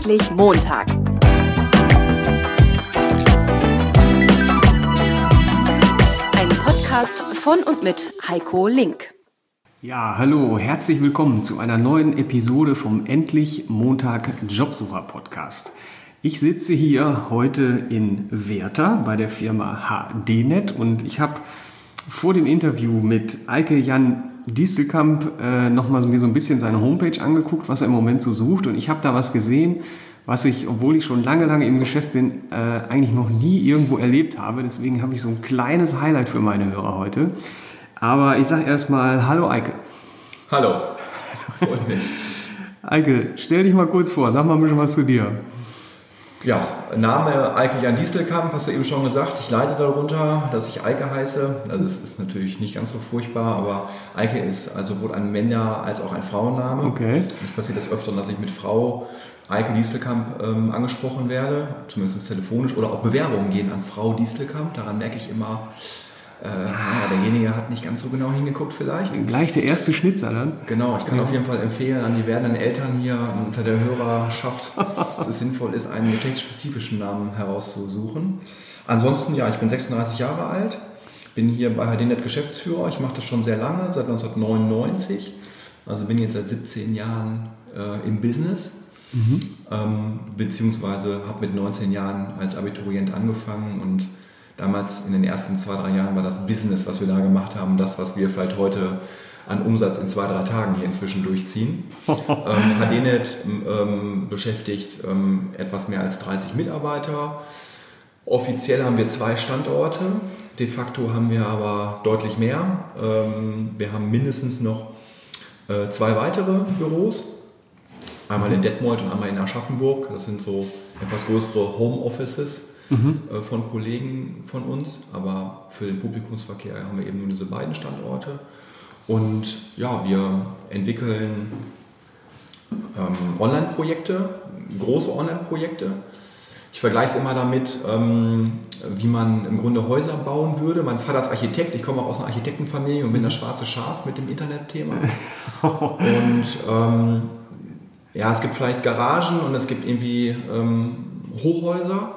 Endlich Montag. Ein Podcast von und mit Heiko Link. Ja, hallo, herzlich willkommen zu einer neuen Episode vom Endlich Montag Jobsucher Podcast. Ich sitze hier heute in Werther bei der Firma HDNet und ich habe vor dem Interview mit Eike Jan Dieselkamp äh, nochmal mir so ein bisschen seine Homepage angeguckt, was er im Moment so sucht. Und ich habe da was gesehen, was ich, obwohl ich schon lange, lange im Geschäft bin, äh, eigentlich noch nie irgendwo erlebt habe. Deswegen habe ich so ein kleines Highlight für meine Hörer heute. Aber ich sage erstmal Hallo Eike. Hallo, freut mich. Eike, stell dich mal kurz vor, sag mal ein bisschen was zu dir. Ja, Name Eike Jan Distelkamp, hast du eben schon gesagt. Ich leite darunter, dass ich Eike heiße. Also es ist natürlich nicht ganz so furchtbar, aber Eike ist also sowohl ein Männer- als auch ein Frauenname. Okay. Es passiert das öfter, dass ich mit Frau Eike Distelkamp ähm, angesprochen werde, zumindest telefonisch, oder auch Bewerbungen gehen an Frau Distelkamp. Daran merke ich immer, äh, naja, derjenige hat nicht ganz so genau hingeguckt vielleicht. Gleich der erste Schnitzer dann. Genau, ich kann auf jeden Fall empfehlen an die werdenden Eltern hier unter der Hörerschaft, dass es sinnvoll ist, einen textspezifischen Namen herauszusuchen. Ansonsten, ja, ich bin 36 Jahre alt, bin hier bei HDNet Geschäftsführer. Ich mache das schon sehr lange, seit 1999. Also bin jetzt seit 17 Jahren äh, im Business. Ähm, beziehungsweise habe mit 19 Jahren als Abiturient angefangen und damals in den ersten zwei, drei Jahren war das Business, was wir da gemacht haben, das, was wir vielleicht heute an Umsatz in zwei, drei Tagen hier inzwischen durchziehen. ähm, HDNet ähm, beschäftigt ähm, etwas mehr als 30 Mitarbeiter. Offiziell haben wir zwei Standorte, de facto haben wir aber deutlich mehr. Ähm, wir haben mindestens noch äh, zwei weitere Büros. Einmal in Detmold und einmal in Aschaffenburg. Das sind so etwas größere Homeoffices äh, von Kollegen von uns. Aber für den Publikumsverkehr haben wir eben nur diese beiden Standorte. Und ja, wir entwickeln ähm, Online-Projekte, große Online-Projekte. Ich vergleiche es immer damit, ähm, wie man im Grunde Häuser bauen würde. Mein Vater ist Architekt, ich komme auch aus einer Architektenfamilie und bin das schwarze Schaf mit dem Internetthema. und ähm, ja, es gibt vielleicht Garagen und es gibt irgendwie ähm, Hochhäuser.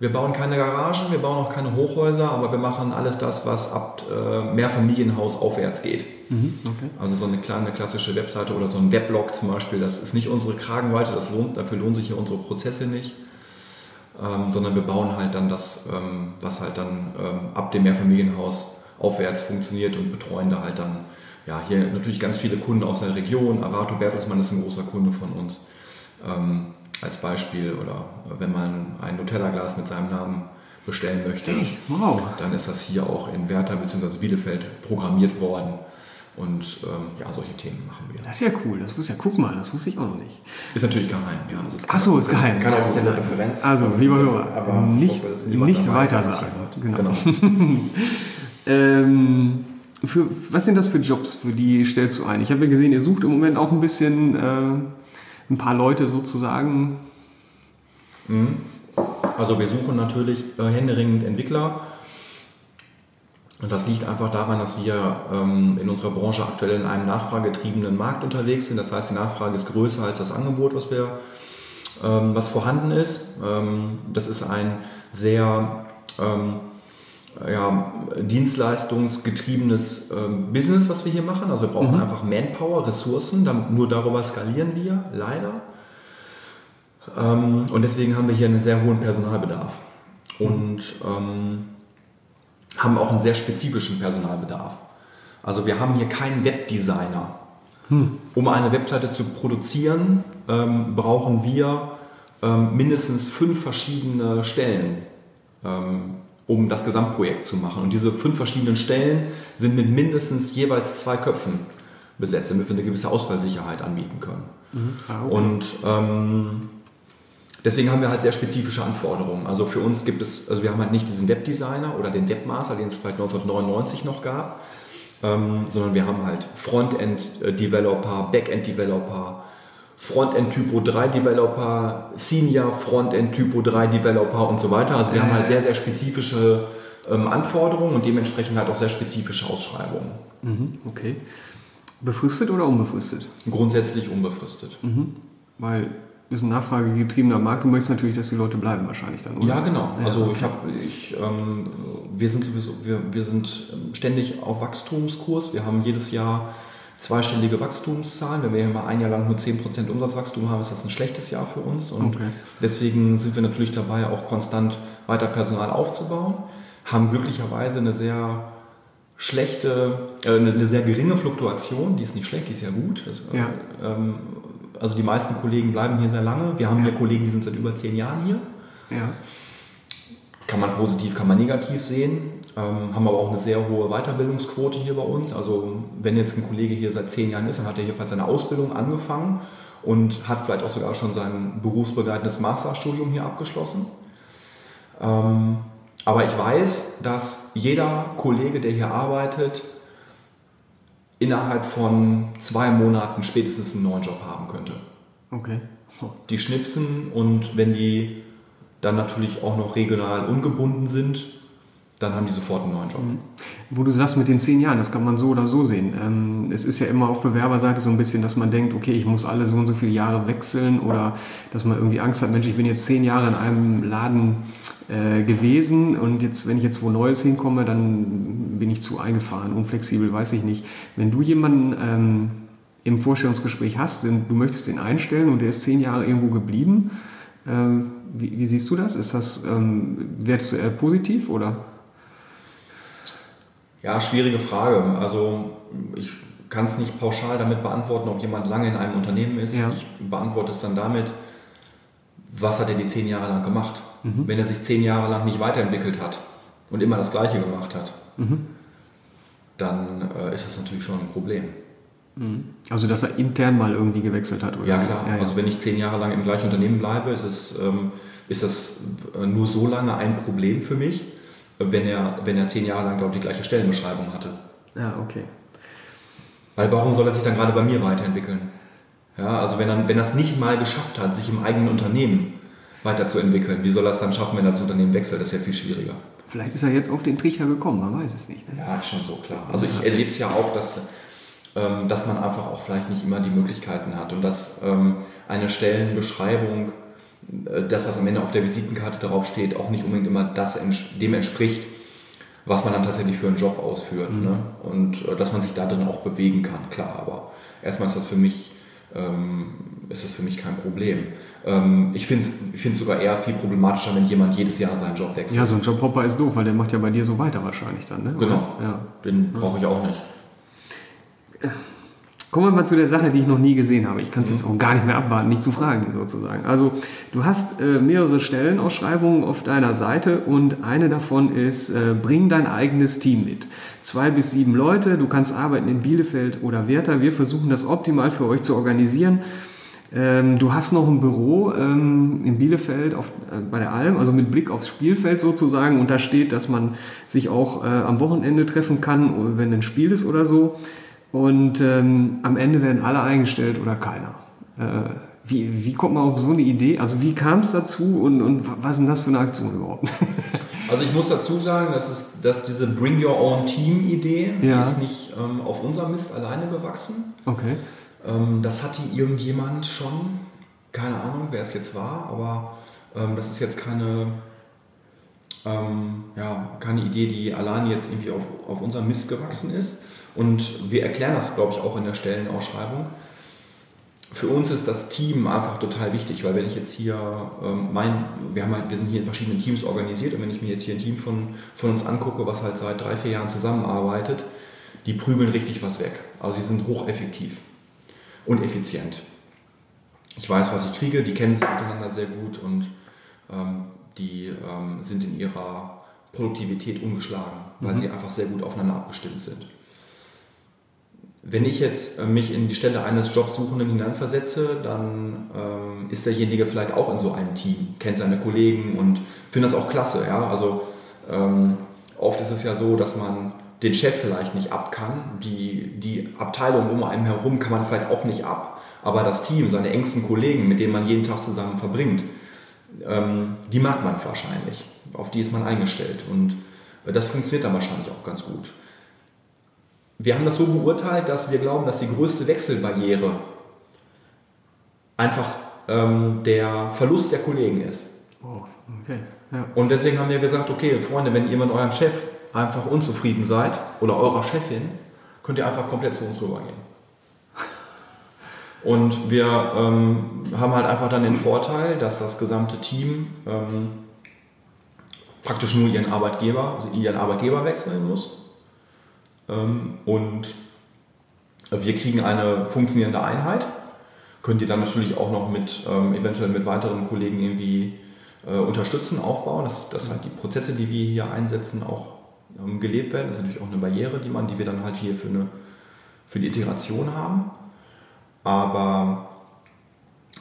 Wir bauen keine Garagen, wir bauen auch keine Hochhäuser, aber wir machen alles das, was ab äh, Mehrfamilienhaus aufwärts geht. Okay. Also so eine kleine klassische Webseite oder so ein Weblog zum Beispiel, das ist nicht unsere Kragenweite, das lohnt, dafür lohnen sich hier unsere Prozesse nicht, ähm, sondern wir bauen halt dann das, ähm, was halt dann ähm, ab dem Mehrfamilienhaus aufwärts funktioniert und betreuen da halt dann, ja, hier natürlich ganz viele Kunden aus der Region. Arato Bertelsmann ist ein großer Kunde von uns ähm, als Beispiel oder wenn man ein Nutella-Glas mit seinem Namen bestellen möchte, Echt? Wow. dann ist das hier auch in Werther bzw. Bielefeld programmiert worden. Und ähm, ja, solche Themen machen wir. Das ist ja cool. Das wusste ja, guck mal, das wusste ich auch noch nicht. Ist natürlich geheim, ja. Also Ach so, ist geheim. Keine offizielle Referenz. Also, lieber Hörer, aber nicht, hoffe, nicht weiter sagen. Genau. Genau. Ähm, für, was sind das für Jobs, für die stellst du ein? Ich habe ja gesehen, ihr sucht im Moment auch ein bisschen äh, ein paar Leute sozusagen. Also wir suchen natürlich äh, händeringend Entwickler. Und das liegt einfach daran, dass wir ähm, in unserer Branche aktuell in einem nachfragegetriebenen Markt unterwegs sind. Das heißt, die Nachfrage ist größer als das Angebot, was, wir, ähm, was vorhanden ist. Ähm, das ist ein sehr ja, dienstleistungsgetriebenes ähm, Business, was wir hier machen. Also wir brauchen einfach Manpower, Ressourcen. Dann, nur darüber skalieren wir, leider. Ähm, und deswegen haben wir hier einen sehr hohen Personalbedarf. Und ähm, haben auch einen sehr spezifischen Personalbedarf. Also wir haben hier keinen Webdesigner. Um eine Webseite zu produzieren, ähm, brauchen wir ähm, mindestens fünf verschiedene Stellen, ähm, um das Gesamtprojekt zu machen. Und diese fünf verschiedenen Stellen sind mit mindestens jeweils zwei Köpfen besetzt, damit wir eine gewisse Ausfallsicherheit anbieten können. Ah, okay. Und ähm, deswegen haben wir halt sehr spezifische Anforderungen. Also für uns gibt es, also wir haben halt nicht diesen Webdesigner oder den Webmaster, den es vielleicht 1999 noch gab, ähm, sondern wir haben halt Frontend-Developer, Backend-Developer, Frontend-Typo 3-Developer, Senior Frontend-Typo 3-Developer und so weiter. Also wir haben halt sehr, sehr spezifische ähm, Anforderungen und dementsprechend halt auch sehr spezifische Ausschreibungen. Mhm, okay. Befristet oder unbefristet? Grundsätzlich unbefristet. Weil ist ein nachfragegetriebener Markt. Du möchtest natürlich, dass die Leute bleiben wahrscheinlich dann, oder? Ja, genau. Ja, also okay. ich habe, ich, ähm, wir sind sowieso, wir, wir sind ständig auf Wachstumskurs. Wir haben jedes Jahr zweistellige Wachstumszahlen. Wenn wir hier mal ein Jahr lang nur 10% Umsatzwachstum haben, ist das ein schlechtes Jahr für uns. Und okay. deswegen sind wir natürlich dabei, auch konstant weiter Personal aufzubauen. Haben glücklicherweise eine sehr schlechte, äh, eine, sehr geringe Fluktuation. Die ist nicht schlecht, die ist ja gut. Das, ja. Ähm, also die meisten Kollegen bleiben hier sehr lange. Wir haben ja. hier Kollegen, die sind seit über zehn Jahren hier. Ja. Kann man positiv, kann man negativ sehen. Ähm, haben aber auch eine sehr hohe Weiterbildungsquote hier bei uns. Also wenn jetzt ein Kollege hier seit zehn Jahren ist, dann hat er jedenfalls seine Ausbildung angefangen und hat vielleicht auch sogar schon sein berufsbegleitendes Masterstudium hier abgeschlossen. Ähm, aber ich weiß, dass jeder Kollege, der hier arbeitet, innerhalb von zwei Monaten spätestens einen neuen Job haben könnte. Okay. Die schnipsen und wenn die dann natürlich auch noch regional ungebunden sind, dann haben die sofort einen neuen Job. Mhm. Wo du sagst mit den zehn Jahren, das kann man so oder so sehen. Ähm, es ist ja immer auf Bewerberseite so ein bisschen, dass man denkt, okay, ich muss alle so und so viele Jahre wechseln oder dass man irgendwie Angst hat, Mensch, ich bin jetzt zehn Jahre in einem Laden äh, gewesen und jetzt, wenn ich jetzt wo Neues hinkomme, dann bin ich zu eingefahren, unflexibel, weiß ich nicht. Wenn du jemanden ähm, im Vorstellungsgespräch hast, du möchtest ihn einstellen und der ist zehn Jahre irgendwo geblieben, äh, wie, wie, siehst du das? Ist das, ähm, wärst du eher positiv oder? Ja, schwierige Frage. Also ich kann es nicht pauschal damit beantworten, ob jemand lange in einem Unternehmen ist. Ja. Ich beantworte es dann damit, was hat er die zehn Jahre lang gemacht? Mhm. Wenn er sich zehn Jahre lang nicht weiterentwickelt hat und immer das Gleiche gemacht hat, mhm. dann äh, ist das natürlich schon ein Problem. Mhm. Also, dass er intern mal irgendwie gewechselt hat, oder? Ja, klar. Ja, ja. Also, wenn ich zehn Jahre lang im gleichen Unternehmen bleibe, ist, es, ähm, ist das äh, nur so lange ein Problem für mich, wenn er, wenn er zehn Jahre lang, glaube ich, die gleiche Stellenbeschreibung hatte. Ja, okay. Weil warum soll er sich dann gerade bei mir weiterentwickeln? Ja, also wenn er, wenn er es nicht mal geschafft hat, sich im eigenen Unternehmen weiterzuentwickeln, wie soll er es dann schaffen, wenn er das Unternehmen wechselt? Das ist ja viel schwieriger. Vielleicht ist er jetzt auf den Trichter gekommen, man weiß es nicht. Ne? Ja, schon so klar. Also ich erlebe es ja auch, dass, ähm, dass man einfach auch vielleicht nicht immer die Möglichkeiten hat und dass ähm, eine Stellenbeschreibung das, was am Ende auf der Visitenkarte darauf steht, auch nicht unbedingt immer das dem entspricht, was man dann tatsächlich für einen Job ausführt. Mhm. Ne? Und äh, dass man sich da drin auch bewegen kann, klar. Aber erstmal ist das für mich, ähm, ist das für mich kein Problem. Ähm, ich finde es sogar eher viel problematischer, wenn jemand jedes Jahr seinen Job wechselt. Ja, so ein Jobhopper ist doof, weil der macht ja bei dir so weiter wahrscheinlich dann. Ne? Genau, ja. den brauche ich auch nicht. Kommen wir mal zu der Sache, die ich noch nie gesehen habe. Ich kann es jetzt auch gar nicht mehr abwarten, nicht zu fragen sozusagen. Also du hast äh, mehrere Stellenausschreibungen auf deiner Seite und eine davon ist, äh, bring dein eigenes Team mit. Zwei bis sieben Leute, du kannst arbeiten in Bielefeld oder Werther. Wir versuchen das optimal für euch zu organisieren. Ähm, du hast noch ein Büro ähm, in Bielefeld auf, äh, bei der Alm, also mit Blick aufs Spielfeld sozusagen. Und da steht, dass man sich auch äh, am Wochenende treffen kann, wenn ein Spiel ist oder so. Und ähm, am Ende werden alle eingestellt oder keiner. Äh, wie, wie kommt man auf so eine Idee? Also wie kam es dazu und, und was ist denn das für eine Aktion überhaupt? Also ich muss dazu sagen, dass, es, dass diese Bring Your Own Team Idee, ja. die ist nicht ähm, auf unser Mist alleine gewachsen. Okay. Ähm, das hatte irgendjemand schon, keine Ahnung, wer es jetzt war, aber ähm, das ist jetzt keine, ähm, ja, keine Idee, die alleine jetzt irgendwie auf, auf unser Mist gewachsen ist. Und wir erklären das, glaube ich, auch in der Stellenausschreibung. Für uns ist das Team einfach total wichtig, weil wenn ich jetzt hier ähm, mein, wir, haben halt, wir sind hier in verschiedenen Teams organisiert und wenn ich mir jetzt hier ein Team von, von uns angucke, was halt seit drei, vier Jahren zusammenarbeitet, die prügeln richtig was weg. Also die sind hocheffektiv und effizient. Ich weiß, was ich kriege, die kennen sich miteinander sehr gut und ähm, die ähm, sind in ihrer Produktivität ungeschlagen, weil mhm. sie einfach sehr gut aufeinander abgestimmt sind. Wenn ich jetzt äh, mich in die Stelle eines Jobsuchenden hineinversetze, dann ähm, ist derjenige vielleicht auch in so einem Team, kennt seine Kollegen und findet das auch klasse. Ja? Also ähm, oft ist es ja so, dass man den Chef vielleicht nicht ab kann, die, die Abteilung um einen herum kann man vielleicht auch nicht ab, aber das Team, seine engsten Kollegen, mit denen man jeden Tag zusammen verbringt, ähm, die mag man wahrscheinlich, auf die ist man eingestellt und äh, das funktioniert dann wahrscheinlich auch ganz gut. Wir haben das so beurteilt, dass wir glauben, dass die größte Wechselbarriere einfach ähm, der Verlust der Kollegen ist. Oh, okay. Ja. Und deswegen haben wir gesagt, okay, Freunde, wenn ihr mit eurem Chef einfach unzufrieden seid oder eurer Chefin, könnt ihr einfach komplett zu uns rübergehen. Und wir ähm, haben halt einfach dann den Vorteil, dass das gesamte Team ähm, praktisch nur ihren Arbeitgeber, also ihren Arbeitgeber wechseln muss. Ähm, und wir kriegen eine funktionierende Einheit. Könnt ihr dann natürlich auch noch mit ähm, eventuell mit weiteren Kollegen irgendwie äh, unterstützen, aufbauen, dass, dass halt die Prozesse, die wir hier einsetzen, auch ähm, gelebt werden. Das ist natürlich auch eine Barriere, die man, die wir dann halt hier für eine für die Integration haben. Aber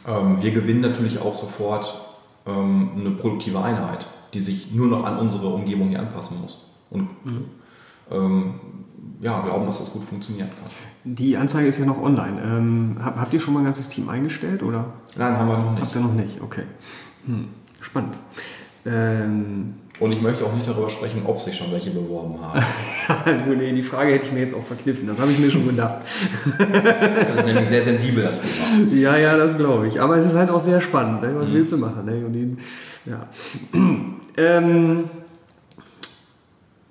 ähm, wir gewinnen natürlich auch sofort ähm, eine produktive Einheit, die sich nur noch an unsere Umgebung hier anpassen muss. Und mhm. Ähm, ja, glauben, dass das gut funktionieren kann. Die Anzeige ist ja noch online. Ähm, habt ihr schon mal ein ganzes Team eingestellt? Oder? Nein, haben wir noch nicht. Habt ihr noch nicht, okay. Hm. Spannend. Ähm, und ich möchte auch nicht darüber sprechen, ob sich schon welche beworben haben. nee, die Frage hätte ich mir jetzt auch verkniffen. Das habe ich mir schon gedacht. das ist nämlich sehr sensibel, das Thema. Ja, ja, das glaube ich. Aber es ist halt auch sehr spannend. Ne? Was mhm. willst du machen? Ne? Und die, ja. ähm,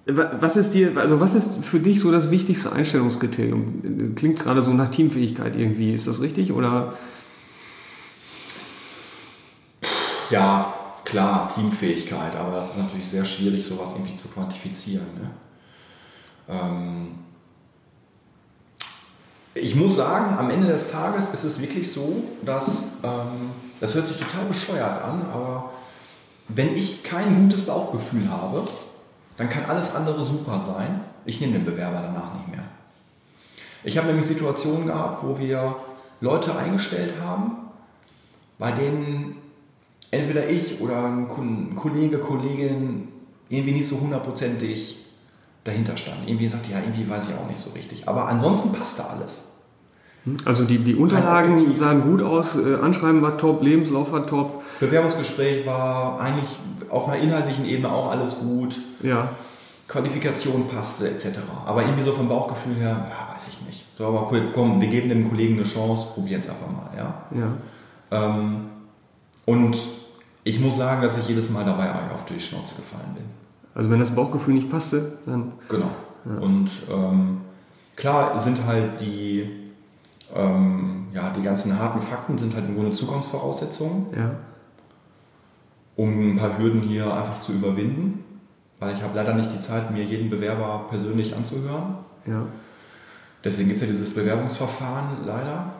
was ist dir, also was ist für dich so das wichtigste Einstellungskriterium? Klingt gerade so nach Teamfähigkeit irgendwie. Ist das richtig? Oder? Ja, klar, Teamfähigkeit, aber das ist natürlich sehr schwierig, sowas irgendwie zu quantifizieren. Ne? Ähm ich muss sagen, am Ende des Tages ist es wirklich so, dass, ähm, das hört sich total bescheuert an, aber wenn ich kein gutes Bauchgefühl habe, dann kann alles andere super sein. Ich nehme den Bewerber danach nicht mehr. Ich habe nämlich Situationen gehabt, wo wir Leute eingestellt haben, bei denen entweder ich oder ein Kollege, Kollegin irgendwie nicht so hundertprozentig dahinter stand. Irgendwie sagt, ja, irgendwie weiß ich auch nicht so richtig. Aber ansonsten passte alles. Also die, die Unterlagen sahen gut aus, äh, Anschreiben war top, Lebenslauf war top. Bewerbungsgespräch war eigentlich auf einer inhaltlichen Ebene auch alles gut. Ja. Qualifikation passte etc. Aber irgendwie so vom Bauchgefühl her, ja, weiß ich nicht. So, aber cool, komm, wir geben dem Kollegen eine Chance, probieren es einfach mal. Ja. ja. Ähm, und ich muss sagen, dass ich jedes Mal dabei auf die Schnauze gefallen bin. Also wenn das Bauchgefühl nicht passte, dann... Genau. Ja. Und ähm, klar sind halt die, ähm, ja, die ganzen harten Fakten sind halt im Grunde Zugangsvoraussetzungen, ja. um ein paar Hürden hier einfach zu überwinden. Weil ich habe leider nicht die Zeit, mir jeden Bewerber persönlich anzuhören. Ja. Deswegen gibt es ja dieses Bewerbungsverfahren leider.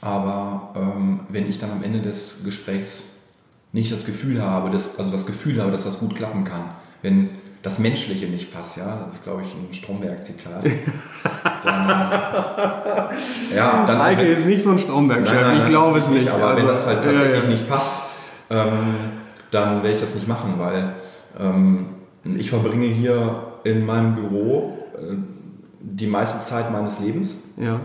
Aber ähm, wenn ich dann am Ende des Gesprächs nicht das Gefühl habe, dass, also das Gefühl habe, dass das gut klappen kann, wenn das Menschliche nicht passt, ja, das ist glaube ich ein Stromberg-Zitat. dann, ja, dann Heike ist nicht so ein Stromberg-Chef, ich glaube es nicht. Aber also, wenn das halt tatsächlich ja, ja. nicht passt, ähm, dann werde ich das nicht machen, weil ähm, ich verbringe hier in meinem Büro äh, die meiste Zeit meines Lebens. Ja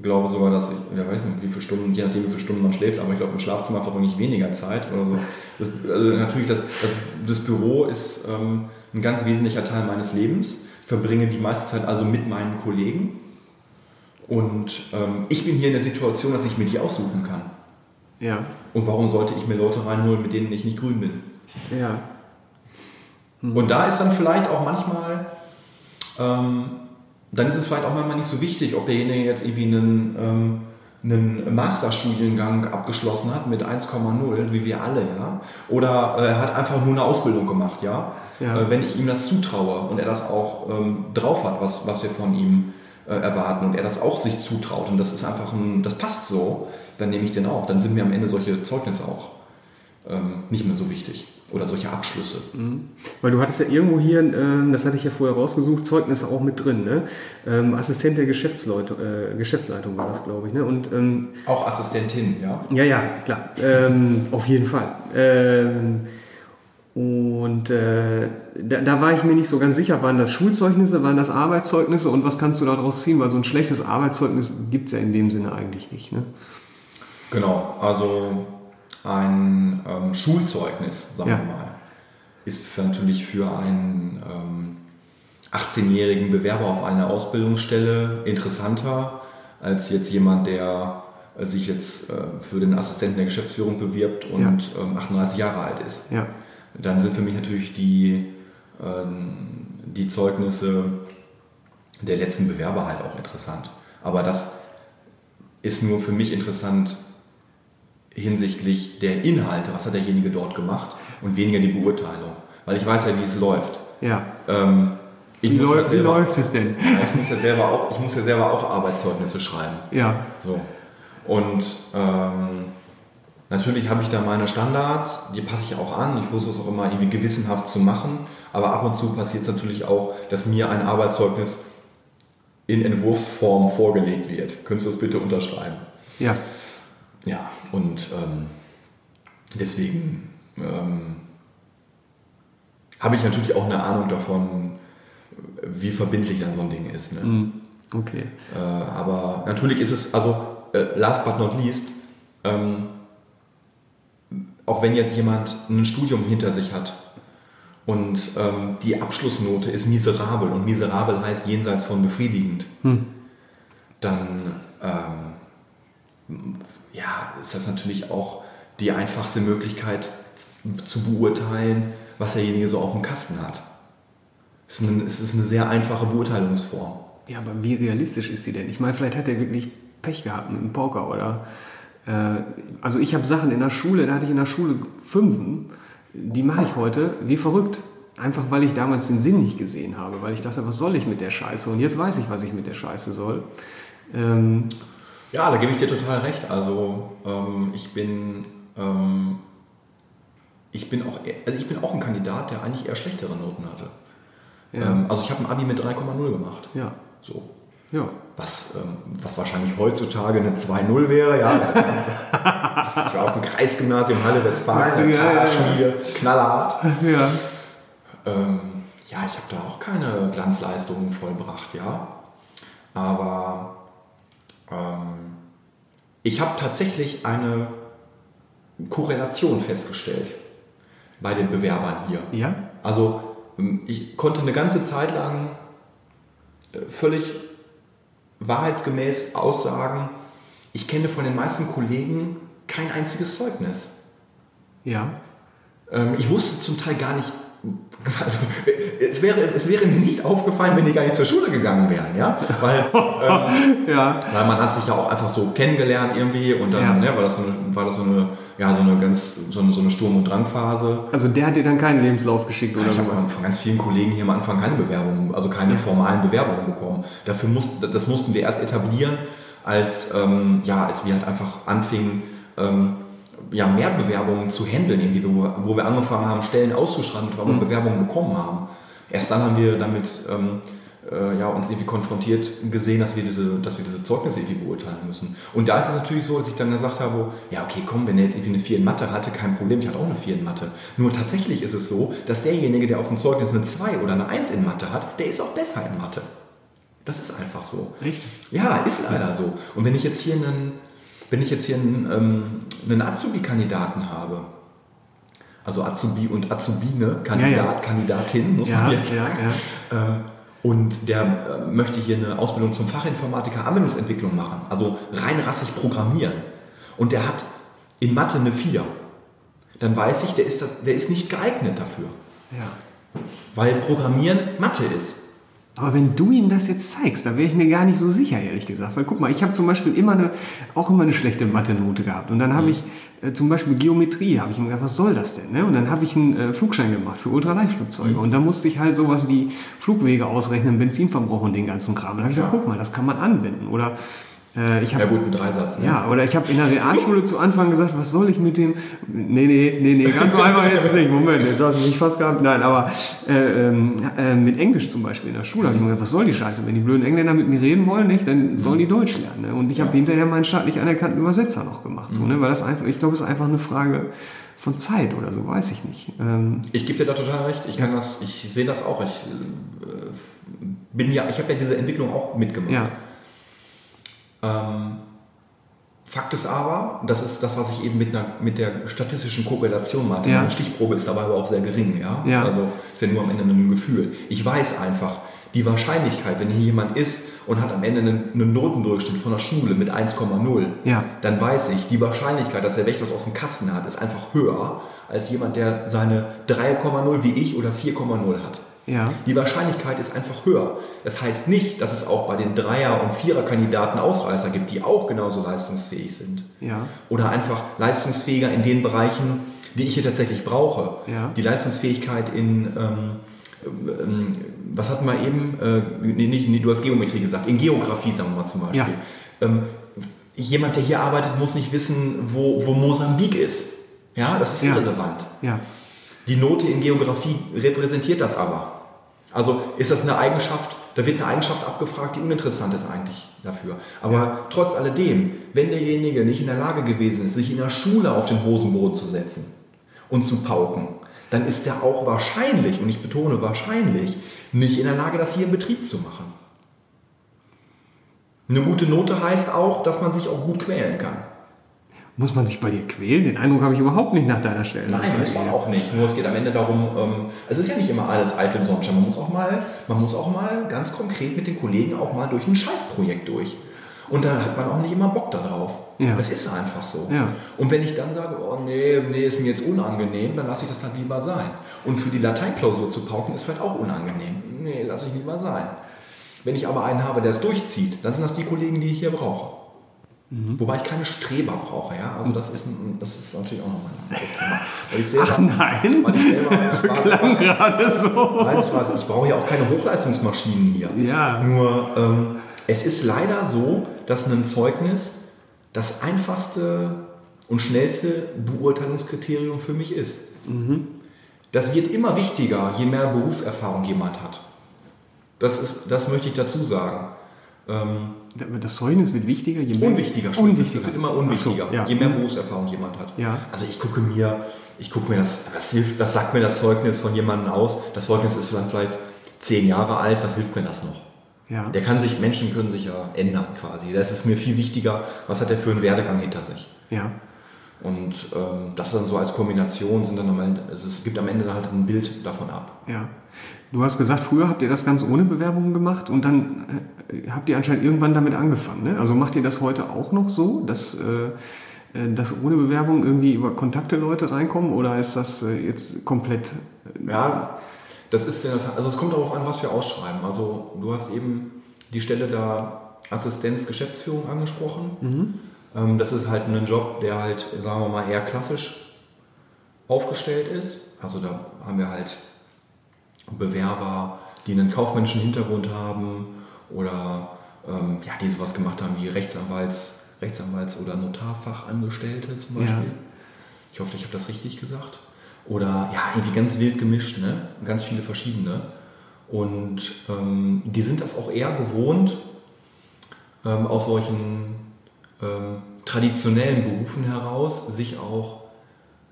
glaube sogar, dass ich, ja weiß nicht, wie viele Stunden, je nachdem, wie viele Stunden man schläft, aber ich glaube, im Schlafzimmer verbringe ich weniger Zeit oder so. Das, also natürlich, das, das, das Büro ist ähm, ein ganz wesentlicher Teil meines Lebens. Ich verbringe die meiste Zeit also mit meinen Kollegen. Und ähm, ich bin hier in der Situation, dass ich mir die aussuchen kann. Ja. Und warum sollte ich mir Leute reinholen, mit denen ich nicht grün bin? Ja. Mhm. Und da ist dann vielleicht auch manchmal ähm, dann ist es vielleicht auch manchmal nicht so wichtig, ob derjenige jetzt irgendwie einen, ähm, einen Masterstudiengang abgeschlossen hat mit 1,0, wie wir alle, ja, oder äh, er hat einfach nur eine Ausbildung gemacht, ja. ja. Äh, wenn ich ihm das zutraue und er das auch ähm, drauf hat, was, was wir von ihm äh, erwarten und er das auch sich zutraut und das ist einfach ein, das passt so, dann nehme ich den auch. Dann sind mir am Ende solche Zeugnisse auch ähm, nicht mehr so wichtig oder solche Abschlüsse. Mhm. Weil du hattest ja irgendwo hier, äh, das hatte ich ja vorher rausgesucht, Zeugnisse auch mit drin. Ne? Ähm, Assistent der Geschäftsleute, äh, Geschäftsleitung war das, glaube ich. Ne? Und, ähm, auch Assistentin, ja? Ja, ja, klar. Ähm, auf jeden Fall. Ähm, und äh, da, da, war ich mir nicht so ganz sicher, waren das Schulzeugnisse, waren das Arbeitszeugnisse und was kannst du daraus ziehen? Weil so ein schlechtes Arbeitszeugnis gibt es ja in dem Sinne eigentlich nicht. Ne? Genau, also ein ähm, Schulzeugnis, sagen ja. wir mal, ist für, natürlich für einen ähm, 18-jährigen Bewerber auf eine Ausbildungsstelle interessanter als jetzt jemand, der äh, sich jetzt äh, für den Assistenten der Geschäftsführung bewirbt und ähm, 38 Jahre alt ist. Ja. Dann sind für mich natürlich die, ähm, die Zeugnisse der letzten Bewerber halt auch interessant. Aber das ist nur für mich interessant hinsichtlich der Inhalte, was hat derjenige dort gemacht und weniger die Beurteilung. Weil ich weiß ja, wie es läuft. Ja. Ähm, ich Wie, läu ja wie selber, läuft es denn? Ja, ich muss ja selber auch, ich muss ja selber auch Arbeitszeugnisse schreiben. Ja. So. Und ähm, natürlich habe ich da meine Standards, die passe ich auch an. Ich versuche es auch immer irgendwie gewissenhaft zu machen. Aber ab und zu passiert es natürlich auch, dass mir ein Arbeitszeugnis in Entwurfsform vorgelegt wird. Könntest du es bitte unterschreiben? Ja. Ja, und ähm, deswegen ähm, habe ich natürlich auch eine Ahnung davon, wie verbindlich dann so ein Ding ist. Ne? Hm. Okay. Äh, aber natürlich ist es, also äh, last but not least, ähm, auch wenn jetzt jemand ein Studium hinter sich hat und ähm, die Abschlussnote ist miserabel und miserabel heißt jenseits von befriedigend, dann ähm, ja, ist das natürlich auch die einfachste Möglichkeit zu beurteilen, was derjenige so auf dem Kasten hat. Es ist eine, es ist eine sehr einfache Beurteilungsform. Ja, aber wie realistisch ist sie denn? Ich meine, vielleicht hat er wirklich Pech gehabt mit dem Poker oder. Äh, also, ich habe Sachen in der Schule, da hatte ich in der Schule Fünfen, die mache ich heute wie verrückt. Einfach weil ich damals den Sinn nicht gesehen habe, weil ich dachte, was soll ich mit der Scheiße? Und jetzt weiß ich, was ich mit der Scheiße soll. Ähm, Ja, da gebe ich dir total recht. Also ähm, ich bin ähm, ich bin auch also ich bin auch ein Kandidat, der eigentlich eher schlechtere Noten hatte. Ja. Ähm, also ich habe ein Abi mit 3,0 gemacht. ja, So. ja. Was, ähm, was wahrscheinlich heutzutage eine 2-0 wäre, ja. ich war auf dem Kreisgymnasium Halle Westfalen, Ja, ja, ja. Knallhart. Ja, Ähm, ja, ich habe da auch keine Glanzleistungen vollbracht, ja. Aber ähm, ich habe tatsächlich eine Korrelation festgestellt bei den Bewerbern hier. ja, Also ähm, ich konnte eine ganze Zeit lang äh, völlig wahrheitsgemäß aussagen, ich kenne von den meisten Kollegen kein einziges Zeugnis. ja. Ähm, Ich wusste zum Teil gar nicht, also, es, wäre, es wäre mir nicht aufgefallen, wenn die gar nicht zur Schule gegangen wären, ja? Weil, ähm, Ja, weil man hat sich ja auch einfach so kennengelernt irgendwie und dann Ja. ne, war das so eine, war das so eine, ja, so eine ganz, so eine, so eine Sturm- und Drangphase. also der hat dir dann keinen Lebenslauf geschickt oder Ich habe von ganz vielen Kollegen hier am Anfang keine Bewerbungen, also keine formalen Bewerbungen bekommen. Dafür mussten, das mussten wir erst etablieren, als, ähm, ja, als wir halt einfach anfingen, ähm, ja, mehr Bewerbungen zu handeln, irgendwie, wo, wir, wo wir angefangen haben, Stellen auszuschreiben, wo wir Bewerbungen bekommen haben. Erst dann haben wir damit ähm, äh, ja, uns irgendwie konfrontiert gesehen, dass wir, diese, dass wir diese Zeugnisse irgendwie beurteilen müssen. Und da ist es natürlich so, dass ich dann gesagt habe, ja okay, komm, wenn er jetzt irgendwie eine 4 in Mathe hatte, kein Problem, ich hatte auch eine 4 in Mathe. Nur tatsächlich ist es so, dass derjenige, der auf dem Zeugnis eine 2 oder eine 1 in Mathe hat, der ist auch besser in Mathe. Das ist einfach so. Echt? Ja, ist leider so. Und wenn ich jetzt hier einen, wenn ich jetzt hier einen, ähm, einen Azubi-Kandidaten habe, also Azubi und Azubine, Kandidat, Ja, ja. Kandidatin, muss Ja, man jetzt sagen. Ähm, und der äh, möchte hier eine Ausbildung zum Fachinformatiker Anwendungsentwicklung machen, also rein rassig programmieren. Und der hat in Mathe eine 4. Dann weiß ich, der ist, der ist nicht geeignet dafür, weil Programmieren Mathe ist. Aber wenn du ihm das jetzt zeigst, da wäre ich mir gar nicht so sicher, ehrlich gesagt. Weil guck mal, ich habe zum Beispiel immer eine, auch immer eine schlechte Mathe-Note gehabt. Und dann habe ich äh, zum Beispiel Geometrie, habe ich mir gedacht, was soll das denn? Ne? Und dann habe ich einen äh, Flugschein gemacht für Ultraleichtflugzeuge. Und da musste ich halt sowas wie Flugwege ausrechnen, Benzinverbrauch und den ganzen Kram. Und da habe ich gesagt, guck mal, das kann man anwenden. Oder äh, ich habe Ja gut, ein Dreisatz. Ne? Ja, oder ich habe in der Realschule zu Anfang gesagt, was soll ich mit dem. Nee, nee, nee, nee, ganz so einfach ist es nicht. Moment, jetzt hast du mich fast gehabt. Nein, aber äh, ähm, äh, mit Englisch zum Beispiel in der Schule habe ich mir gedacht, was soll die Scheiße? Wenn die blöden Engländer mit mir reden wollen, nicht, dann sollen die Deutsch lernen. Ne? Und ich habe hinterher meinen staatlich anerkannten Übersetzer noch gemacht. So, ne? Weil das einfach, ich glaube, es ist einfach eine Frage von Zeit oder so, weiß ich nicht. Ähm, Ich gebe dir da total recht. Ich kann das, ich sehe das auch. Ich äh, bin ja, ich habe ja diese Entwicklung auch mitgemacht. ja, Ähm, Fakt ist aber, das ist das, was ich eben mit, einer, mit der statistischen Korrelation meinte. Ja. Meine Stichprobe ist dabei aber auch sehr gering. Ja? Ja. Also ist ja nur am Ende ein Gefühl. Ich weiß einfach, Die Wahrscheinlichkeit, wenn hier jemand ist und hat am Ende einen, einen Notendurchschnitt von der Schule mit 1,0, Ja. dann weiß ich, die Wahrscheinlichkeit, dass er echt was auf dem Kasten hat, ist einfach höher als jemand, der seine 3,0 wie ich oder 4,0 hat. Ja. Die Wahrscheinlichkeit ist einfach höher. Das heißt nicht, dass es auch bei den Dreier- und Vierer-Kandidaten Ausreißer gibt, die auch genauso leistungsfähig sind. Ja. Oder einfach leistungsfähiger in den Bereichen, die ich hier tatsächlich brauche. Ja. Die Leistungsfähigkeit in, ähm, ähm, was hatten wir eben? Äh, nee, nicht, nee, du hast Geometrie gesagt. In Geografie, sagen wir mal zum Beispiel. Ja. Ähm, jemand, der hier arbeitet, muss nicht wissen, wo, wo Mosambik ist. Ja, das ist irrelevant. Ja. Die Note in Geografie repräsentiert das aber. Also ist das eine Eigenschaft, da wird eine Eigenschaft abgefragt, die uninteressant ist eigentlich dafür. Aber trotz alledem, wenn derjenige nicht in der Lage gewesen ist, sich in der Schule auf den Hosenboden zu setzen und zu pauken, dann ist er auch wahrscheinlich, und ich betone wahrscheinlich, nicht in der Lage, das hier im Betrieb zu machen. Eine gute Note heißt auch, dass man sich auch gut quälen kann. Muss man sich bei dir quälen? Den Eindruck habe ich überhaupt nicht nach deiner Stelle. Nein, muss man auch nicht. Nur es geht am Ende darum, ähm, es ist ja nicht immer alles eitel Sonnenschein. Man muss auch mal, man muss auch mal ganz konkret mit den Kollegen auch mal durch ein Scheißprojekt durch. Und da hat man auch nicht immer Bock darauf. Ja. Das ist einfach so. Ja. Und wenn ich dann sage, oh nee, nee, ist mir jetzt unangenehm, dann lasse ich das halt lieber sein. Und für die Lateinklausur zu pauken ist vielleicht auch unangenehm. Nee, lasse ich lieber sein. Wenn ich aber einen habe, der es durchzieht, dann sind das die Kollegen, die ich hier brauche. Mhm. Wobei ich keine Streber brauche, ja. Also das ist, ein- das ist natürlich auch nochmal ein anderes Thema. Weil ich selber, Ach nein, weil ich selber klang gerade so. Nein, ich weiß, ich brauche ja auch keine Hochleistungsmaschinen hier. Ja. Nur ähm, es ist leider so, dass ein Zeugnis das einfachste und schnellste Beurteilungskriterium für mich ist. Das wird immer wichtiger, je mehr Berufserfahrung jemand hat. Das, ist, das möchte ich dazu sagen. Ähm, Das Zeugnis wird wichtiger, je mehr. unwichtiger schon. Unwichtiger. Es wird immer Ach so, unwichtiger, ja. je mehr Berufserfahrung jemand hat. Ja. Also ich gucke mir, ich gucke mir das, was hilft, was sagt mir das Zeugnis von jemandem aus? Das Zeugnis ist dann vielleicht zehn Jahre alt, was hilft mir das noch? Ja. Der kann sich, Menschen können sich ja ändern quasi. Das ist mir viel wichtiger, was hat er für einen Werdegang hinter sich. ja. Und ähm, das dann so als Kombination sind dann am Ende, es gibt am Ende halt ein Bild davon ab. Ja. Du hast gesagt, früher habt ihr das ganz ohne Bewerbungen gemacht und dann äh, habt ihr anscheinend irgendwann damit angefangen. Ne? Also macht ihr das heute auch noch so, dass, äh, äh, dass ohne Bewerbung irgendwie über Kontakte Leute reinkommen oder ist das äh, jetzt komplett. Ja, das ist also es kommt darauf an, was wir ausschreiben. Also du hast eben die Stelle da Assistenz Geschäftsführung angesprochen. Ähm, das ist halt ein Job, der halt, sagen wir mal, eher klassisch aufgestellt ist. Also da haben wir halt Bewerber, die einen kaufmännischen Hintergrund haben oder ähm, ja, die sowas gemacht haben wie Rechtsanwalts, Rechtsanwalts- oder Notarfachangestellte zum Ja. Beispiel. Ich hoffe, ich habe das richtig gesagt. Oder ja, irgendwie ganz wild gemischt, ne? ganz viele verschiedene. Und ähm, die sind das auch eher gewohnt, ähm, aus solchen ähm, traditionellen Berufen heraus sich auch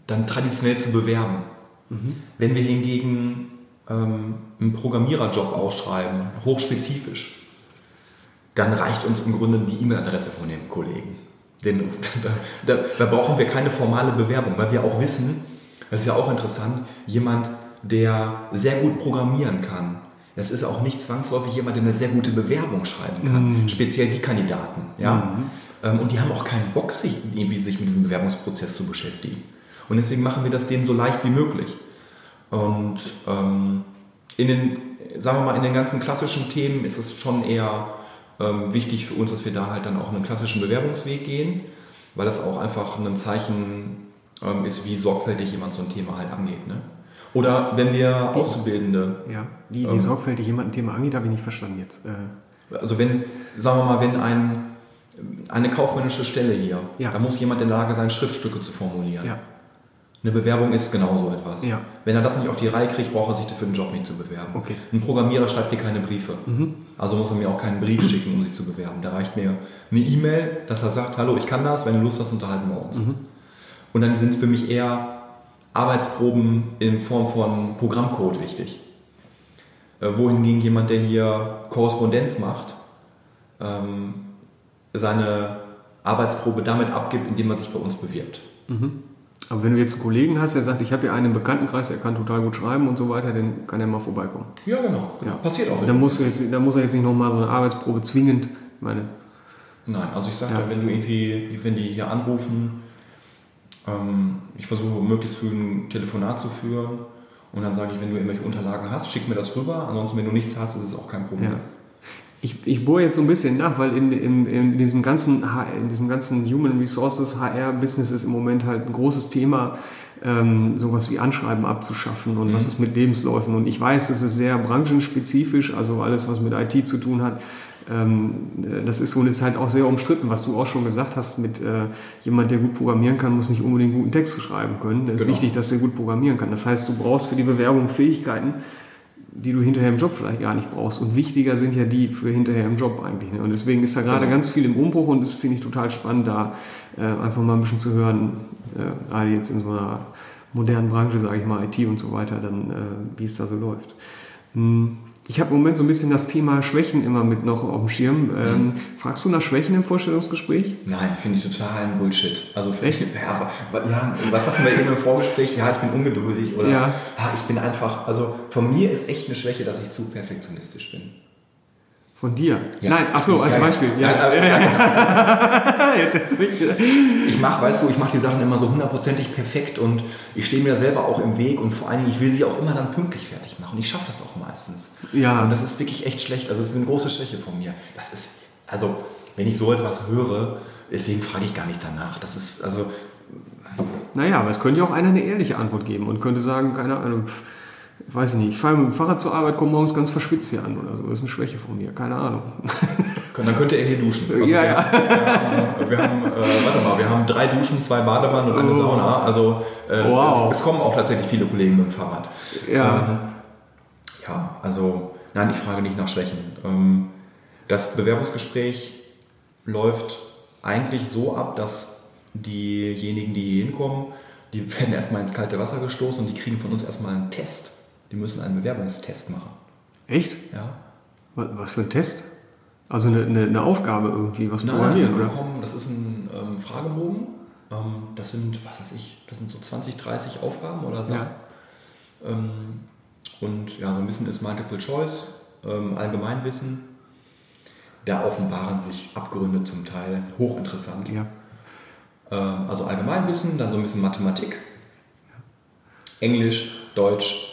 dann traditionell zu bewerben. Wenn wir hingegen ähm, einen Programmiererjob ausschreiben, hochspezifisch, dann reicht uns im Grunde die E-Mail-Adresse von dem Kollegen. Denn da, da, da brauchen wir keine formale Bewerbung, weil wir auch wissen, das ist ja auch interessant, jemand, der sehr gut programmieren kann, das ist auch nicht zwangsläufig jemand, der eine sehr gute Bewerbung schreiben kann. Speziell die Kandidaten. Ja? Ähm, Und die haben auch keinen Bock, sich, irgendwie sich mit diesem Bewerbungsprozess zu beschäftigen. Und deswegen machen wir das denen so leicht wie möglich. Und ähm, in den, sagen wir mal, in den ganzen klassischen Themen ist es schon eher ähm, wichtig für uns, dass wir da halt dann auch einen klassischen Bewerbungsweg gehen, weil das auch einfach ein Zeichen ähm, ist, wie sorgfältig jemand so ein Thema halt angeht. Ne? Oder wenn wir Auszubildende, Ja. Wie, wie Ähm. sorgfältig jemand ein Thema angeht, habe ich nicht verstanden jetzt. Äh, also wenn, sagen wir mal, wenn ein, eine kaufmännische Stelle hier, Ja. da muss jemand in der Lage sein, Schriftstücke zu formulieren. ja. Eine Bewerbung ist genauso etwas. Ja. Wenn er das nicht auf die Reihe kriegt, braucht er sich für den Job nicht zu bewerben. Okay. Ein Programmierer schreibt dir keine Briefe. Also muss er mir auch keinen Brief schicken, um sich zu bewerben. Da reicht mir eine E-Mail, dass er sagt, hallo, ich kann das, wenn du Lust hast, unterhalten wir uns. Und dann sind für mich eher Arbeitsproben in Form von Programmcode wichtig. Äh, wohingegen jemand, der hier Korrespondenz macht, ähm, seine Arbeitsprobe damit abgibt, indem er sich bei uns bewirbt. Aber wenn du jetzt einen Kollegen hast, der sagt, ich habe hier einen im Bekanntenkreis, der kann total gut schreiben und so weiter, dann kann er mal vorbeikommen. Ja, genau. Ja. Passiert auch. Jetzt, dann muss er jetzt nicht nochmal so eine Arbeitsprobe zwingend, meine, Nein, also ich sage ja. wenn du irgendwie, wenn die hier anrufen, ähm, ich versuche möglichst früh ein Telefonat zu führen und dann sage ich, wenn du irgendwelche Unterlagen hast, schick mir das rüber. Ansonsten, wenn du nichts hast, ist es auch kein Problem. Ja. Ich, ich bohre jetzt so ein bisschen nach, weil in, in, in, diesem ganzen, in diesem ganzen Human Resources HR-Business ist im Moment halt ein großes Thema, ähm, sowas wie Anschreiben abzuschaffen und was ist mit Lebensläufen. Und ich weiß, das ist sehr branchenspezifisch, also alles, was mit IT zu tun hat. Ähm, äh, das ist so und ist halt auch sehr umstritten, was du auch schon gesagt hast, mit äh, jemand, der gut programmieren kann, muss nicht unbedingt guten Text schreiben können. Es ist Genau. wichtig, dass er gut programmieren kann. Das heißt, du brauchst für die Bewerbung Fähigkeiten, die du hinterher im Job vielleicht gar nicht brauchst. Und wichtiger sind ja die für hinterher im Job eigentlich. Ne? Und deswegen ist da gerade Genau. ganz viel im Umbruch und das finde ich total spannend, da äh, einfach mal ein bisschen zu hören, äh, gerade jetzt in so einer modernen Branche, sage ich mal, IT und so weiter, dann äh, wie es da so läuft. Hm. Ich habe im Moment so ein bisschen das Thema Schwächen immer mit noch auf dem Schirm. Ähm, Fragst du nach Schwächen im Vorstellungsgespräch? Nein, finde ich total ein Bullshit. Also Echt? Ja, ja, was hatten wir eben im Vorgespräch? Ja, ich bin ungeduldig oder Ja. ja. ich bin einfach, also von mir ist echt eine Schwäche, dass ich zu perfektionistisch bin. Von dir? Ja. Nein, ach so, als Ja. Beispiel. Ja, aber- ja, ja. Jetzt, jetzt, jetzt. Ich mache, weißt du, ich mache die Sachen immer so hundertprozentig perfekt und ich stehe mir selber auch im Weg und vor allen Dingen, ich will sie auch immer dann pünktlich fertig machen. Ich schaffe das auch meistens. Ja. Und das ist wirklich echt schlecht. Also, das ist eine große Schwäche von mir. Das ist, also, wenn ich so etwas höre, deswegen frage ich gar nicht danach. Das ist, also, Naja, aber es könnte ja auch einer eine ehrliche Antwort geben und könnte sagen, keine Ahnung, pf, weiß ich nicht, ich fahre mit dem Fahrrad zur Arbeit, komme morgens ganz verschwitzt hier an oder so. Das ist eine Schwäche von mir, keine Ahnung. dann könnte er hier duschen. Also Ja, wir, ja. Wir haben, wir haben äh, warte mal, wir haben drei Duschen, zwei Badewannen und eine Oh. Sauna. Also, äh, Wow. es, es kommen auch tatsächlich viele Kollegen mit dem Fahrrad. Ja. Ja, also nein, ich frage nicht nach Schwächen. Ähm, das Bewerbungsgespräch läuft eigentlich so ab, dass diejenigen, die hier hinkommen, die werden erstmal ins kalte Wasser gestoßen und die kriegen von uns erstmal einen Test. Die müssen einen Bewerbungstest machen. Echt? Ja. Was, für ein Test? Also eine, eine, eine Aufgabe irgendwie, was programmieren, oder? bekommen, das ist ein ähm, Fragebogen. Ähm, das sind, was weiß ich, das sind so 20, 30 Aufgaben oder so. Ja. Ähm, und ja, so ein bisschen ist Multiple Choice, ähm, Allgemeinwissen. Da offenbaren sich Abgründe zum Teil, hochinteressant. Ja. Ähm, also Allgemeinwissen, dann so ein bisschen Mathematik, Englisch, Deutsch,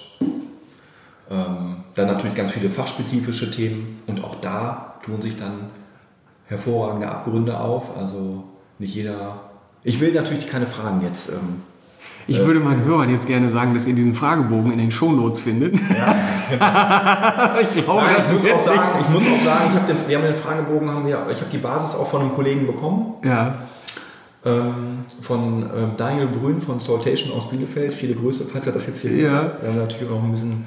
ähm, dann natürlich ganz viele fachspezifische Themen und auch da tun sich dann hervorragende Abgründe auf. Also nicht jeder. Ich will natürlich keine Fragen jetzt. Ähm, Ich würde meinen Hörern jetzt gerne sagen, dass ihr diesen Fragebogen in den Shownotes findet. ich glaube, Nein, das ich muss auch jetzt sagen, nichts. ich muss auch sagen, ich habe den, wir haben den Fragebogen, haben wir, ich habe die Basis auch von einem Kollegen bekommen, Ja, ähm, von ähm, Daniel Brün von Saltation aus Bielefeld. Viele Grüße, falls er das jetzt hier Ja. hört. Wir haben natürlich auch noch ein bisschen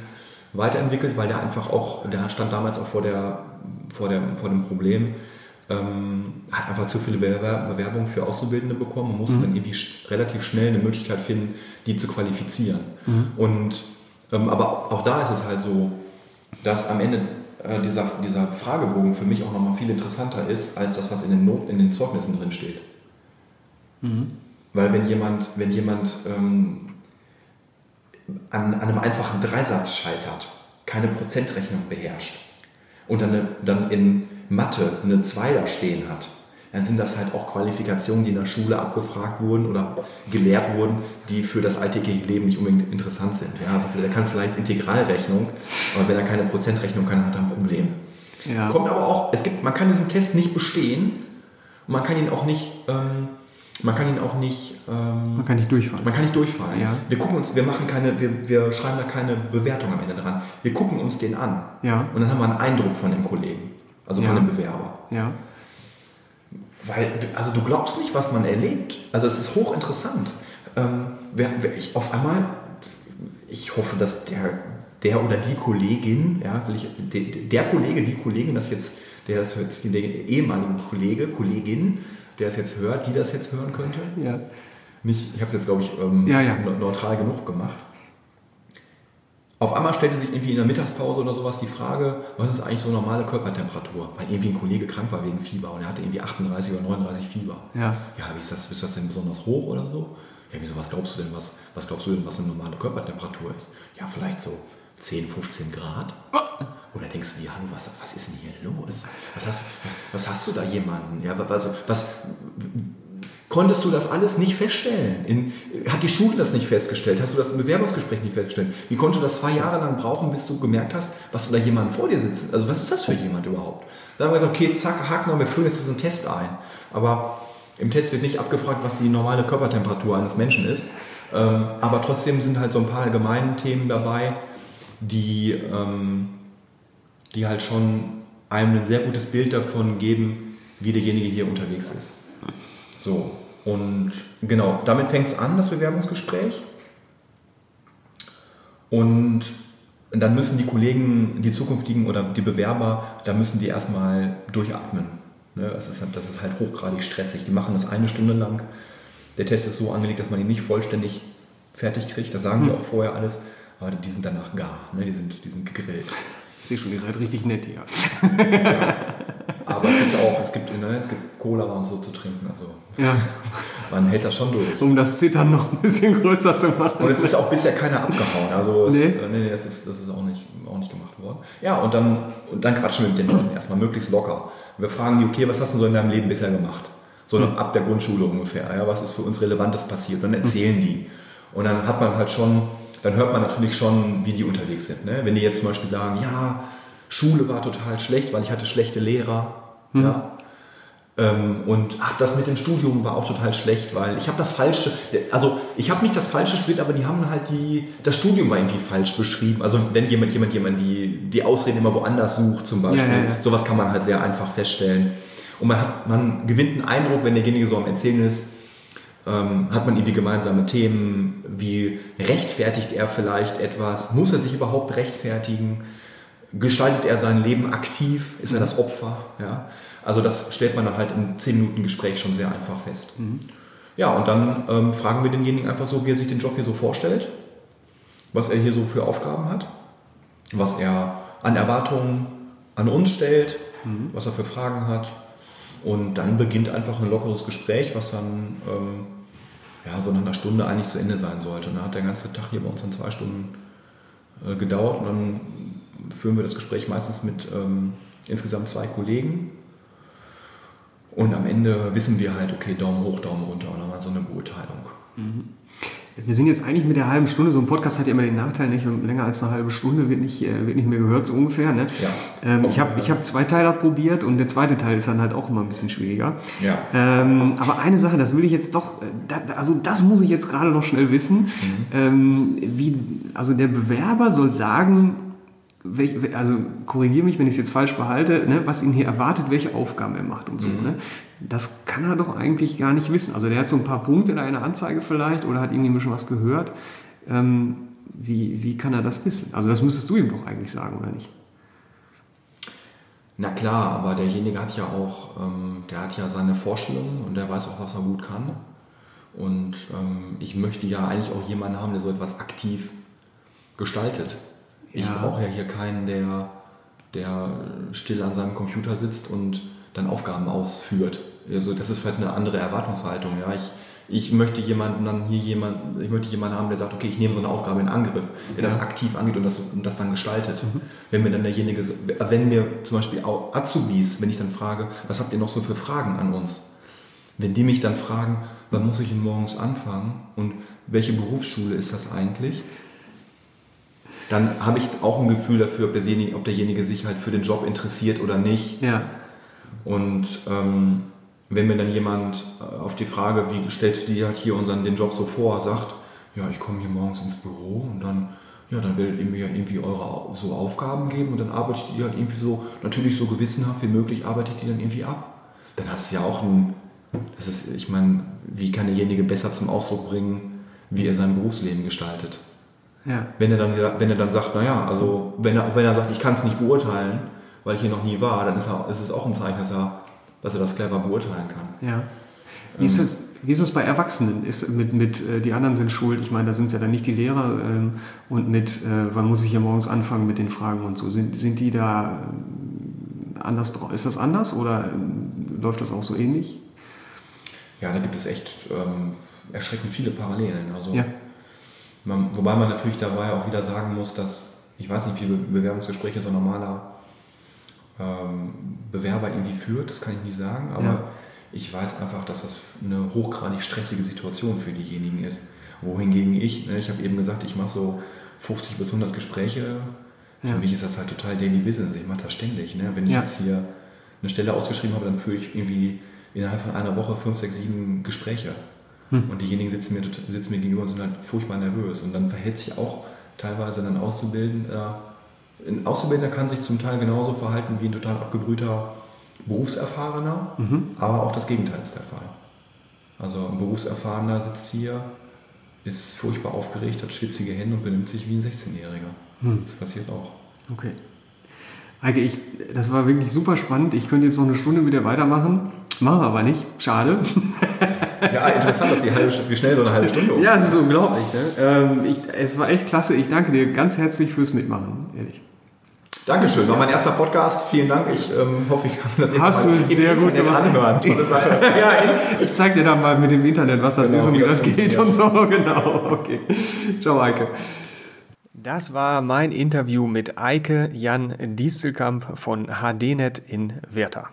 weiterentwickelt, weil der einfach auch, der stand damals auch vor, der, vor, der, vor dem Problem, ähm, hat einfach zu viele Bewer Bewerbungen für Auszubildende bekommen und musste dann irgendwie relativ schnell eine Möglichkeit finden, die zu qualifizieren. Und, ähm, aber auch da ist es halt so, dass am Ende äh, dieser, dieser Fragebogen für mich auch nochmal viel interessanter ist, als das, was in den, Not in den Zeugnissen drin steht. Weil wenn jemand, wenn jemand ähm, an, an einem einfachen Dreisatz scheitert, keine Prozentrechnung beherrscht und dann, eine, dann in Mathe eine 2 da stehen hat, dann sind das halt auch Qualifikationen, die in der Schule abgefragt wurden oder gelehrt wurden, die für das alltägliche Leben nicht unbedingt interessant sind. Ja, also der kann vielleicht Integralrechnung, aber wenn er keine Prozentrechnung kann, hat er ein Problem. Ja. Kommt aber auch, es gibt, man kann diesen Test nicht bestehen und man kann ihn auch nicht, ähm, man kann ihn auch nicht, ähm, man kann nicht durchfahren. man kann nicht durchfallen. Ja. Wir gucken uns, wir machen keine, wir, wir schreiben da keine Bewertung am Ende dran. Wir gucken uns den an. Ja. Und dann haben wir einen Eindruck von dem Kollegen, also von Ja. dem Bewerber. Ja. Weil, du- also du glaubst nicht, was man erlebt. Also es ist hochinteressant. Ähm, wer, wer ich auf einmal, ich hoffe, dass der, der oder die Kollegin, ja, will ich, der, der Kollege, die Kollegin, das jetzt, der das hört, der ehemalige Kollege, Kollegin, der es jetzt hört, die das jetzt hören könnte, Ja. nicht, ich habe es jetzt, glaube ich, ähm, Ja, ja. ne- neutral genug gemacht. Auf einmal stellte sich irgendwie in der Mittagspause oder sowas die Frage, was ist eigentlich so normale Körpertemperatur? Weil irgendwie ein Kollege krank war wegen Fieber und er hatte irgendwie 38 oder 39 Fieber. Ja. Ja, wie ist das, ist das denn besonders hoch oder so? Ja, wieso, was glaubst du denn, was, was glaubst du denn, was eine normale Körpertemperatur ist? Ja, vielleicht so 10, 15 Grad. Oder denkst du hallo, was, was ist denn hier los? Was hast, was, was hast du da jemanden? Ja, was, was, konntest du das alles nicht feststellen? In, hat die Schule das nicht festgestellt? Hast du das im Bewerbungsgespräch nicht festgestellt? Wie konnte das zwei Jahre lang brauchen, bis du gemerkt hast, was du da jemanden vor dir sitzt? Also was ist das für jemand überhaupt? Dann haben wir gesagt, okay, zack, haken wir, wir führen jetzt diesen Test ein. Aber im Test wird nicht abgefragt, was die normale Körpertemperatur eines Menschen ist. Ähm, aber trotzdem sind halt so ein paar allgemeine Themen dabei, die, ähm, die halt schon einem ein sehr gutes Bild davon geben, wie derjenige hier unterwegs ist. So, und genau, damit fängt es an, das Bewerbungsgespräch. Und dann müssen die Kollegen, die zukünftigen oder die Bewerber, da müssen die erstmal durchatmen. Ne, das, ist, das ist halt hochgradig stressig. Die machen das eine Stunde lang. Der Test ist so angelegt, dass man ihn nicht vollständig fertig kriegt. Das sagen mhm. die auch vorher alles. Aber die sind danach gar. Ne? Die, sind, die sind gegrillt. Ich sehe schon, ihr seid richtig nett hier. ja. Aber es gibt auch, es gibt, ne, es gibt Cola und so zu trinken. Also ja. man hält das schon durch. Um das Zittern noch ein bisschen größer zu machen. Und es ist auch bisher keiner abgehauen. Also es, nee. Äh, nee, nee, das ist, das ist auch, nicht, auch nicht gemacht worden. Ja, und dann, und dann quatschen wir mit den Leuten erstmal möglichst locker. Wir fragen die, okay, was hast du so in deinem Leben bisher gemacht? So mhm. ab der Grundschule ungefähr. Ja, was ist für uns Relevantes passiert? Und dann erzählen die. Und dann hat man halt schon dann hört man natürlich schon, wie die unterwegs sind. Ne? Wenn die jetzt zum Beispiel sagen, ja, Schule war total schlecht, weil ich hatte schlechte Lehrer. Mhm. Ja? Ähm, und ach, das mit dem Studium war auch total schlecht, weil ich habe das Falsche, also ich habe nicht das Falsche studiert, aber die haben halt die, das Studium war irgendwie falsch beschrieben. Also wenn jemand, jemand, jemand die, die Ausreden immer woanders sucht zum Beispiel, ja, ja, ja. sowas kann man halt sehr einfach feststellen. Und man, hat, man gewinnt einen Eindruck, wenn derjenige so am Erzählen ist, ähm, hat man irgendwie gemeinsame Themen? Wie rechtfertigt er vielleicht etwas? Muss er sich überhaupt rechtfertigen? Gestaltet er sein Leben aktiv? Ist er das Opfer? Ja? Also das stellt man dann halt in 10 Minuten Gespräch schon sehr einfach fest. Mhm. Ja, und dann ähm, fragen wir denjenigen einfach so, wie er sich den Job hier so vorstellt, was er hier so für Aufgaben hat, was er an Erwartungen an uns stellt, mhm. was er für Fragen hat und dann beginnt einfach ein lockeres Gespräch, was dann ähm, ja, so nach einer Stunde eigentlich zu Ende sein sollte. dann hat der ganze Tag hier bei uns dann zwei Stunden äh, gedauert und dann führen wir das Gespräch meistens mit ähm, insgesamt zwei Kollegen. Und am Ende wissen wir halt, okay, Daumen hoch, Daumen runter und dann haben wir so eine Beurteilung. Mhm. Wir sind jetzt eigentlich mit der halben Stunde, so ein Podcast hat ja immer den Nachteil, nicht länger als eine halbe Stunde wird nicht, äh, wird nicht mehr gehört, so ungefähr. Ne? Ja. Ähm, ich habe ich hab zwei Teile probiert und der zweite Teil ist dann halt auch immer ein bisschen schwieriger. Ja. Ähm, aber eine Sache, das will ich jetzt doch, äh, da, also das muss ich jetzt gerade noch schnell wissen. Mhm. Ähm, wie, also der Bewerber soll sagen, also korrigiere mich, wenn ich es jetzt falsch behalte, ne, was ihn hier erwartet, welche Aufgaben er macht und so. Mhm. Ne? Das kann er doch eigentlich gar nicht wissen. Also der hat so ein paar Punkte in einer Anzeige vielleicht oder hat irgendwie schon was gehört. Ähm, wie, wie kann er das wissen? Also das müsstest du ihm doch eigentlich sagen, oder nicht? Na klar, aber derjenige hat ja auch, ähm, der hat ja seine Vorstellungen und der weiß auch, was er gut kann. Und ähm, ich möchte ja eigentlich auch jemanden haben, der so etwas aktiv gestaltet. Ich ja. brauche ja hier keinen, der, der still an seinem Computer sitzt und dann Aufgaben ausführt. Also das ist vielleicht eine andere Erwartungshaltung. Ja. Ich, ich möchte jemanden dann hier jemand, ich möchte jemanden haben, der sagt, okay, ich nehme so eine Aufgabe in Angriff, der ja. das aktiv angeht und das, und das dann gestaltet. Mhm. Wenn mir dann derjenige, wenn mir zum Beispiel auch Azubis, wenn ich dann frage, was habt ihr noch so für Fragen an uns? Wenn die mich dann fragen, wann muss ich denn morgens anfangen und welche Berufsschule ist das eigentlich? Dann habe ich auch ein Gefühl dafür, ob derjenige sich halt für den Job interessiert oder nicht. Ja. Und ähm, wenn mir dann jemand äh, auf die Frage, wie stellst du dir halt hier unseren, den Job so vor, sagt, ja, ich komme hier morgens ins Büro und dann, ja, dann werdet ihr mir irgendwie eure so Aufgaben geben und dann arbeitet ihr halt irgendwie so, natürlich so gewissenhaft wie möglich, arbeitet die dann irgendwie ab. Dann hast du ja auch ein, das ist, ich meine, wie kann derjenige besser zum Ausdruck bringen, wie er sein Berufsleben gestaltet? Ja. Wenn, er dann, wenn er dann sagt, naja, also wenn er, wenn er sagt, ich kann es nicht beurteilen, weil ich hier noch nie war, dann ist, er, ist es auch ein Zeichen, dass er, dass er das clever beurteilen kann. Ja. Wie ist es, wie ist es bei Erwachsenen? Ist mit, mit äh, die anderen sind schuld, ich meine, da sind es ja dann nicht die Lehrer ähm, und mit, äh, wann muss ich ja morgens anfangen mit den Fragen und so. Sind, sind die da äh, anders drauf? Ist das anders oder äh, läuft das auch so ähnlich? Ja, da gibt es echt ähm, erschreckend viele Parallelen. Also, Ja. Man, wobei man natürlich dabei auch wieder sagen muss, dass ich weiß nicht, wie viele Bewerbungsgespräche so ein normaler ähm, Bewerber irgendwie führt, das kann ich nicht sagen, aber Ja. ich weiß einfach, dass das eine hochgradig stressige Situation für diejenigen ist. Wohingegen ich, ne, ich habe eben gesagt, ich mache so 50 bis 100 Gespräche. Für Ja. mich ist das halt total Daily Business. Ich mache das ständig. Ne? Wenn ich Ja. jetzt hier eine Stelle ausgeschrieben habe, dann führe ich irgendwie innerhalb von einer Woche fünf, sechs, sieben Gespräche. Hm. Und diejenigen sitzen mir, sitzen mir gegenüber und sind halt furchtbar nervös. Und dann verhält sich auch teilweise ein Auszubildender. Ein Auszubildender kann sich zum Teil genauso verhalten wie ein total abgebrühter Berufserfahrener, Mhm. aber auch das Gegenteil ist der Fall. Also ein Berufserfahrener sitzt hier, ist furchtbar aufgeregt, hat schwitzige Hände und benimmt sich wie ein 16-Jähriger. Hm. Das passiert auch. Okay. Eike, ich, das war wirklich super spannend. Ich könnte jetzt noch eine Stunde mit dir weitermachen. Machen wir aber nicht. Schade. Ja, interessant, dass die halbe, wie schnell so eine halbe Stunde um. Ja, es ist unglaublich. Ne? Ähm, ich, es war echt klasse. Ich danke dir ganz herzlich fürs Mitmachen, ehrlich. Dankeschön, war mein erster Podcast. Vielen Dank. Ich ähm, hoffe, ich kann das Hast du sehr gut Internet gemacht. anhören. Tolle Sache. ja, ich, ich zeig dir dann mal mit dem Internet, was das Genau, ist und wie das das geht und so. Genau, okay. Ciao, Eike. Das war mein Interview mit Eike Jan Diestelkamp von HDNet in Werther.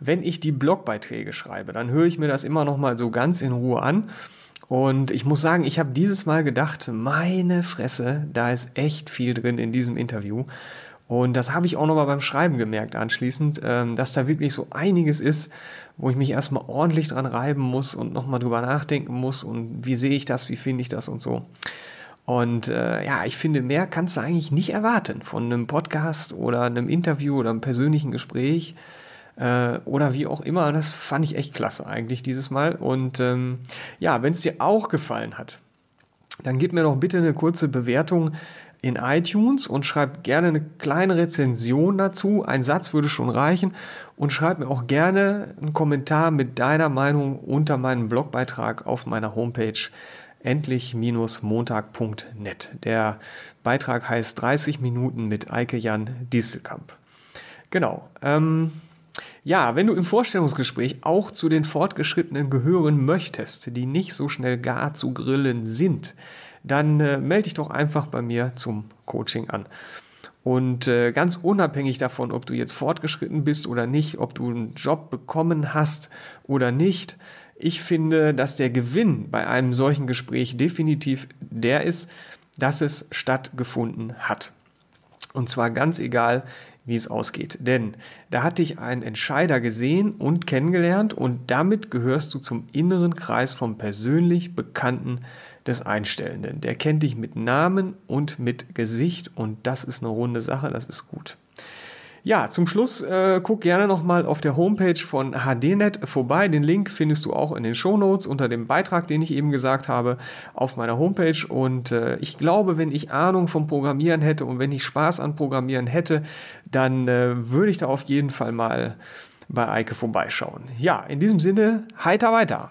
Wenn ich die Blogbeiträge schreibe, dann höre ich mir das immer noch mal so ganz in Ruhe an. Und ich muss sagen, ich habe dieses Mal gedacht, meine Fresse, da ist echt viel drin in diesem Interview. Und das habe ich auch noch mal beim Schreiben gemerkt anschließend, ähm, dass da wirklich so einiges ist, wo ich mich erstmal ordentlich dran reiben muss und noch mal drüber nachdenken muss und wie sehe ich das, wie finde ich das und so. Und äh, ja, ich finde, mehr kannst du eigentlich nicht erwarten von einem Podcast oder einem Interview oder einem persönlichen Gespräch äh, oder wie auch immer. Das fand ich echt klasse eigentlich dieses Mal. Und ähm, ja, wenn es dir auch gefallen hat, dann gib mir doch bitte eine kurze Bewertung in iTunes und schreib gerne eine kleine Rezension dazu. Ein Satz würde schon reichen. Und schreib mir auch gerne einen Kommentar mit deiner Meinung unter meinem Blogbeitrag auf meiner Homepage endlich-montag.net. Der Beitrag heißt 30 Minuten mit Eike Jan Dieselkamp. Genau. Ähm, ja, wenn du im Vorstellungsgespräch auch zu den Fortgeschrittenen gehören möchtest, die nicht so schnell gar zu grillen sind, dann äh, melde dich doch einfach bei mir zum Coaching an. Und äh, ganz unabhängig davon, ob du jetzt fortgeschritten bist oder nicht, ob du einen Job bekommen hast oder nicht, ich finde, dass der Gewinn bei einem solchen Gespräch definitiv der ist, dass es stattgefunden hat. Und zwar ganz egal, wie es ausgeht. Denn da hat dich ein Entscheider gesehen und kennengelernt und damit gehörst du zum inneren Kreis vom persönlich Bekannten des Einstellenden. Der kennt dich mit Namen und mit Gesicht und das ist eine runde Sache, das ist gut. Ja, zum Schluss äh, guck gerne nochmal auf der Homepage von HDNet vorbei. Den Link findest du auch in den Shownotes unter dem Beitrag, den ich eben gesagt habe, auf meiner Homepage. Und äh, ich glaube, wenn ich Ahnung vom Programmieren hätte und wenn ich Spaß an Programmieren hätte, dann äh, würde ich da auf jeden Fall mal bei Eike vorbeischauen. Ja, in diesem Sinne, heiter weiter.